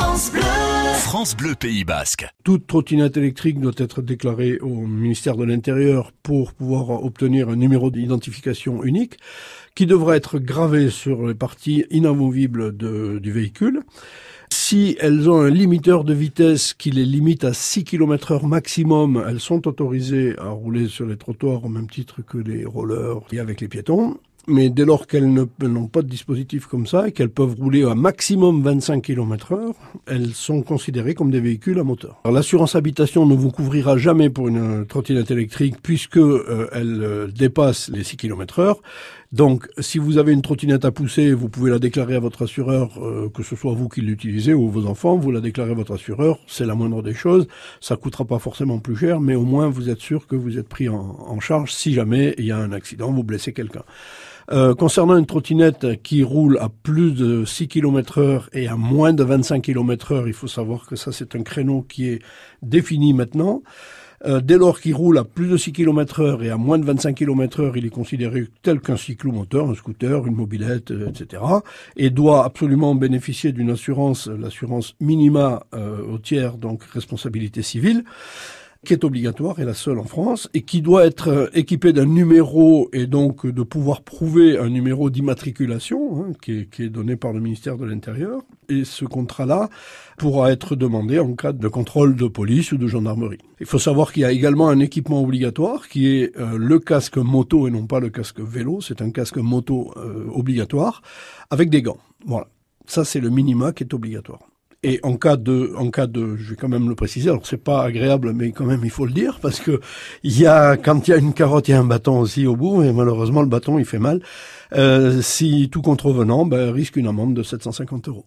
France Bleu. France Bleu Pays Basque. Toute trottinette électrique doit être déclarée au ministère de l'Intérieur pour pouvoir obtenir un numéro d'identification unique qui devra être gravé sur les parties inamovibles du véhicule. Si elles ont un limiteur de vitesse qui les limite à 6 km heure maximum, elles sont autorisées à rouler sur les trottoirs au même titre que les rollers et avec les piétons mais dès lors qu'elles n'ont pas de dispositif comme ça et qu'elles peuvent rouler à maximum 25 km heure, elles sont considérées comme des véhicules à moteur. L'assurance habitation ne vous couvrira jamais pour une trottinette électrique puisque euh, elle euh, dépasse les 6 km heure. Donc, si vous avez une trottinette à pousser, vous pouvez la déclarer à votre assureur, euh, que ce soit vous qui l'utilisez ou vos enfants, vous la déclarez à votre assureur, c'est la moindre des choses. Ça coûtera pas forcément plus cher, mais au moins vous êtes sûr que vous êtes pris en, charge si jamais il y a un accident, vous blessez quelqu'un. Euh, concernant une trottinette qui roule à plus de 6 km heure et à moins de 25 km heure, il faut savoir que ça c'est un créneau qui est défini maintenant. Euh, dès lors qu'il roule à plus de 6 km heure et à moins de 25 km heure, il est considéré tel qu'un cyclomoteur, un scooter, une mobilette, euh, etc. Et doit absolument bénéficier d'une assurance, l'assurance minima au tiers, donc responsabilité civile qui est obligatoire et la seule en France, et qui doit être euh, équipé d'un numéro et donc de pouvoir prouver un numéro d'immatriculation hein, qui, est, donné par le ministère de l'Intérieur. Et ce contrat-là pourra être demandé en cas de contrôle de police ou de gendarmerie. Il faut savoir qu'il y a également un équipement obligatoire qui est euh, le casque moto et non pas le casque vélo. C'est un casque moto euh, obligatoire avec des gants. Voilà. Ça, c'est le minima qui est obligatoire. Et en cas de, en cas de, je vais quand même le préciser. Alors c'est pas agréable, mais quand même il faut le dire parce que il y a, quand il y a une carotte, il y a un bâton aussi au bout, et malheureusement le bâton il fait mal. Euh, si tout contrevenant, ben, risque une amende de 750 euros.